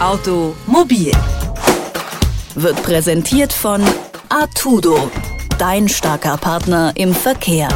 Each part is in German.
Automobil wird präsentiert von Artudo, dein starker Partner im Verkehr.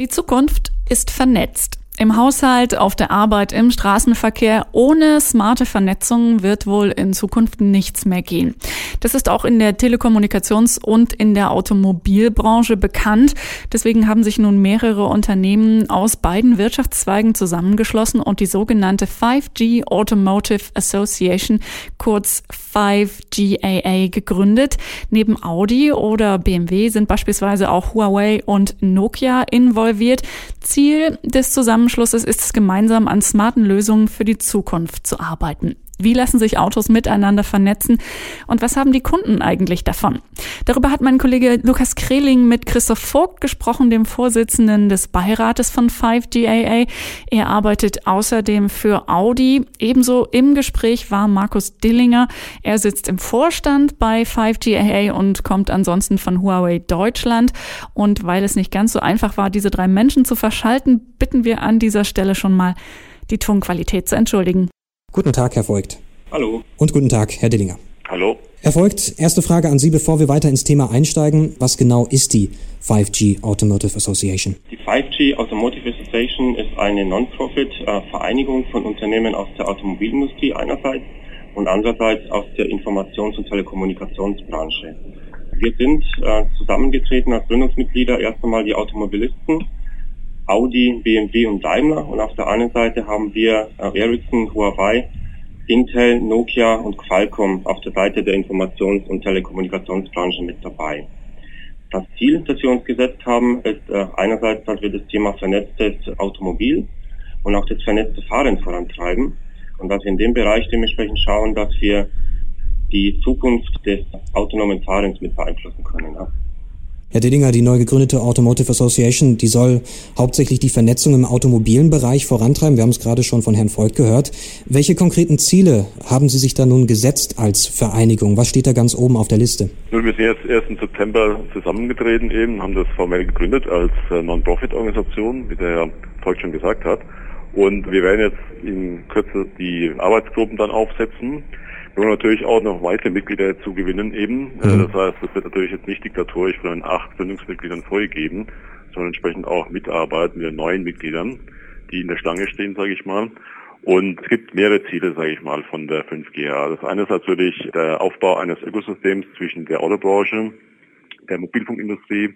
Die Zukunft ist vernetzt. Im Haushalt, auf der Arbeit, im Straßenverkehr. Ohne smarte Vernetzung wird wohl in Zukunft nichts mehr gehen. Das ist auch in der Telekommunikations- und in der Automobilbranche bekannt. Deswegen haben sich nun mehrere Unternehmen aus beiden Wirtschaftszweigen zusammengeschlossen und die sogenannte 5G Automotive Association, kurz 5GAA, gegründet. Neben Audi oder BMW sind beispielsweise auch Huawei und Nokia involviert. Ziel des Zusammenschlusses Zusammenschlusses ist es gemeinsam an smarten Lösungen für die Zukunft zu arbeiten. Wie lassen sich Autos miteinander vernetzen und was haben die Kunden eigentlich davon? Darüber hat mein Kollege Lukas Kreling mit Christoph Vogt gesprochen, dem Vorsitzenden des Beirates von 5GAA. Er arbeitet außerdem für Audi. Ebenso im Gespräch war Markus Dillinger. Er sitzt im Vorstand bei 5GAA und kommt ansonsten von Huawei Deutschland. Und weil es nicht ganz so einfach war, diese drei Menschen zu verschalten, bitten wir an dieser Stelle schon mal, die Tonqualität zu entschuldigen. Guten Tag, Herr Voigt. Hallo. Und guten Tag, Herr Dillinger. Hallo. Herr Voigt, erste Frage an Sie, bevor wir weiter ins Thema einsteigen. Was genau ist die 5G Automotive Association? Die 5G Automotive Association ist eine Non-Profit-Vereinigung von Unternehmen aus der Automobilindustrie einerseits und andererseits aus der Informations- und Telekommunikationsbranche. Wir sind äh, zusammengetreten als Gründungsmitglieder erst einmal die Automobilisten, Audi, BMW und Daimler und auf der einen Seite haben wir äh, Ericsson, Huawei, Intel, Nokia und Qualcomm auf der Seite der Informations- und Telekommunikationsbranche mit dabei. Das Ziel, das wir uns gesetzt haben, ist äh, einerseits, dass wir das Thema vernetztes Automobil und auch das vernetzte Fahren vorantreiben und dass wir in dem Bereich dementsprechend schauen, dass wir die Zukunft des autonomen Fahrens mit beeinflussen können. Ja. Herr Dillinger, die neu gegründete Automotive Association, die soll hauptsächlich die Vernetzung im automobilen Bereich vorantreiben. Wir haben es gerade schon von Herrn Voigt gehört. Welche konkreten Ziele haben Sie sich da nun gesetzt als Vereinigung? Was steht da ganz oben auf der Liste? Nun, wir sind jetzt erst im September zusammengetreten eben, haben das formell gegründet als äh, Non-Profit-Organisation, wie der Herr Voigt schon gesagt hat. Und wir werden jetzt in Kürze die Arbeitsgruppen dann aufsetzen. Wir wollen natürlich auch noch weitere Mitglieder zu gewinnen eben. Äh, mhm. Das heißt, das wird natürlich jetzt nicht diktatorisch von den acht Gründungsmitgliedern vorgegeben, sondern entsprechend auch mitarbeiten mit den neuen Mitgliedern, die in der Stange stehen, sage ich mal. Und es gibt mehrere Ziele, sage ich mal, von der 5G. Das eine ist natürlich der Aufbau eines Ökosystems zwischen der Autobranche, der Mobilfunkindustrie,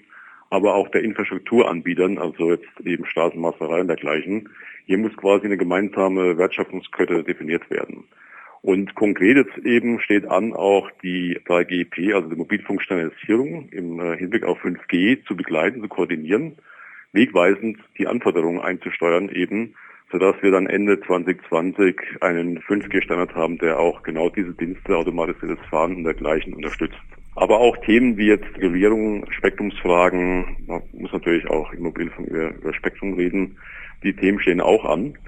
aber auch der Infrastrukturanbietern, also jetzt eben Straßenmasterei und dergleichen. Hier muss quasi eine gemeinsame Wertschöpfungskette definiert werden. Und konkret jetzt eben steht an, auch die 3GP, also die Mobilfunkstandardisierung im äh, Hinblick auf 5G zu begleiten, zu koordinieren, wegweisend die Anforderungen einzusteuern eben, sodass wir dann Ende 2020 einen 5G-Standard haben, der auch genau diese Dienste, automatisiertes Fahren und dergleichen unterstützt. Aber auch Themen wie jetzt Regulierung, Spektrumsfragen, man muss natürlich auch im Mobilfunk über, über Spektrum reden, die Themen stehen auch an.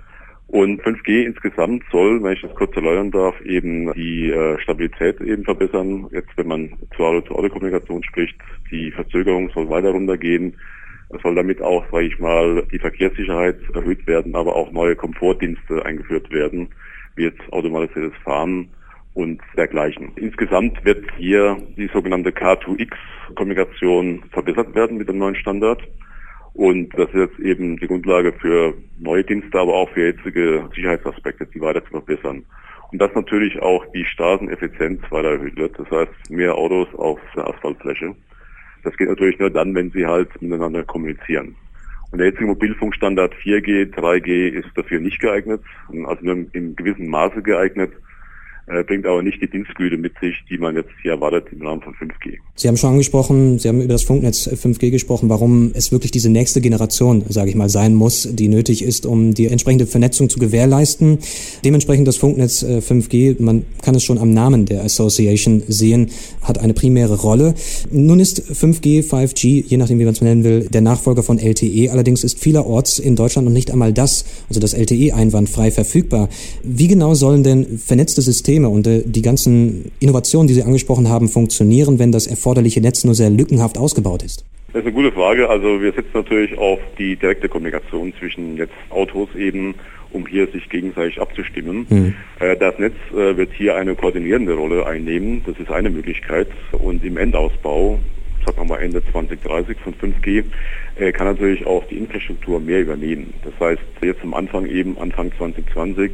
Und 5G insgesamt soll, wenn ich das kurz erläutern darf, eben die äh, Stabilität eben verbessern. Jetzt, wenn man zur Auto-zu-Auto-Kommunikation spricht, die Verzögerung soll weiter runtergehen. Es soll damit auch, sage ich mal, die Verkehrssicherheit erhöht werden, aber auch neue Komfortdienste eingeführt werden, wie jetzt automatisiertes Fahren und dergleichen. Insgesamt wird hier die sogenannte K2X-Kommunikation verbessert werden mit dem neuen Standard. Und das ist jetzt eben die Grundlage für neue Dienste, aber auch für jetzige Sicherheitsaspekte, die weiter zu verbessern. Und dass natürlich auch die Straßeneffizienz weiter erhöht wird. Das heißt, mehr Autos auf der Asphaltfläche. Das geht natürlich nur dann, wenn sie halt miteinander kommunizieren. Und der jetzige Mobilfunkstandard 4G, 3G ist dafür nicht geeignet, also nur im gewissen Maße geeignet bringt aber nicht die Dienstgüte mit sich, die man jetzt hier erwartet im Rahmen von 5G. Sie haben schon angesprochen, Sie haben über das Funknetz 5G gesprochen, warum es wirklich diese nächste Generation, sage ich mal, sein muss, die nötig ist, um die entsprechende Vernetzung zu gewährleisten. Dementsprechend das Funknetz 5G, äh, man kann es schon am Namen der Association sehen, hat eine primäre Rolle. Nun ist 5G, 5G, je nachdem wie man es nennen will, der Nachfolger von LTE. Allerdings ist vielerorts in Deutschland noch nicht einmal das, also das LTE einwandfrei verfügbar. Wie genau sollen denn vernetzte Systeme Systeme und äh, die ganzen Innovationen, die Sie angesprochen haben, funktionieren, wenn das erforderliche Netz nur sehr lückenhaft ausgebaut ist? Das ist eine gute Frage. Also wir setzen natürlich auf die direkte Kommunikation zwischen jetzt Autos eben um hier sich gegenseitig abzustimmen. Mhm. Das Netz wird hier eine koordinierende Rolle einnehmen. Das ist eine Möglichkeit. Und im Endausbau, sagen wir mal Ende 2030 von 5G, kann natürlich auch die Infrastruktur mehr übernehmen. Das heißt, jetzt am Anfang eben, Anfang 2020,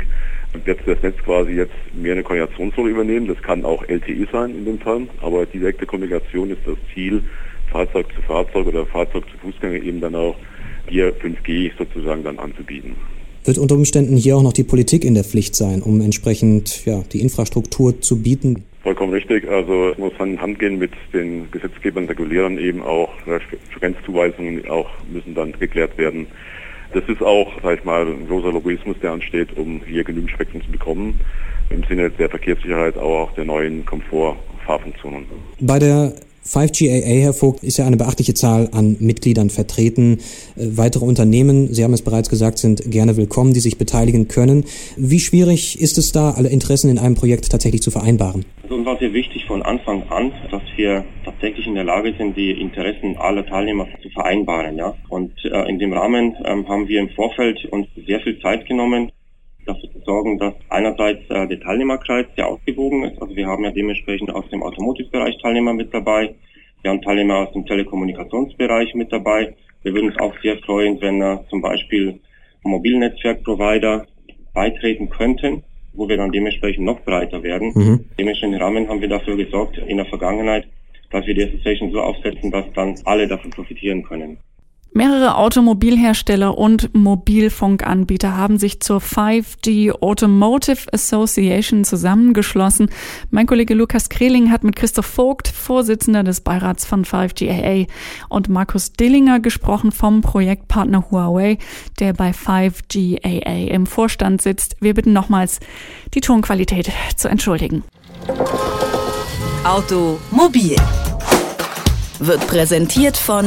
wird das Netz quasi jetzt mehr eine Koordinationsrolle übernehmen. Das kann auch LTE sein in dem Fall, aber direkte Kommunikation ist das Ziel, Fahrzeug zu Fahrzeug oder Fahrzeug zu Fußgänger eben dann auch hier 5G sozusagen dann anzubieten. Wird unter Umständen hier auch noch die Politik in der Pflicht sein, um entsprechend ja, die Infrastruktur zu bieten? Vollkommen richtig. Also es muss Hand in Hand gehen mit den Gesetzgebern, Regulierern eben auch. Grenzzuweisungen auch müssen dann geklärt werden. Das ist auch, sag ich mal, ein großer Lobbyismus, der ansteht, um hier genügend Spektrum zu bekommen. Im Sinne der Verkehrssicherheit, aber auch der neuen Komfortfahrfunktionen. Bei der 5GAA, Herr Vogt, ist ja eine beachtliche Zahl an Mitgliedern vertreten. Äh, weitere Unternehmen, Sie haben es bereits gesagt, sind gerne willkommen, die sich beteiligen können. Wie schwierig ist es da, alle Interessen in einem Projekt tatsächlich zu vereinbaren? Also uns war sehr wichtig von Anfang an, dass wir tatsächlich in der Lage sind, die Interessen aller Teilnehmer zu vereinbaren. Ja? Und äh, in dem Rahmen ähm, haben wir im Vorfeld uns sehr viel Zeit genommen, dafür zu sorgen, dass einerseits äh, der Teilnehmerkreis sehr ausgewogen ist. Also wir haben ja dementsprechend aus dem Automotive-Bereich Teilnehmer mit dabei. Wir haben Teilnehmer aus dem Telekommunikationsbereich mit dabei. Wir würden uns auch sehr freuen, wenn äh, zum Beispiel Mobilnetzwerkprovider beitreten könnten, wo wir dann dementsprechend noch breiter werden. Mhm. Dementsprechend im Rahmen haben wir dafür gesorgt in der Vergangenheit, dass wir die Association so aufsetzen, dass dann alle davon profitieren können. Mehrere Automobilhersteller und Mobilfunkanbieter haben sich zur 5G Automotive Association zusammengeschlossen. Mein Kollege Lukas Kreling hat mit Christoph Vogt, Vorsitzender des Beirats von 5GAA, und Markus Dillinger gesprochen vom Projektpartner Huawei, der bei 5GAA im Vorstand sitzt. Wir bitten nochmals, die Tonqualität zu entschuldigen. Automobil wird präsentiert von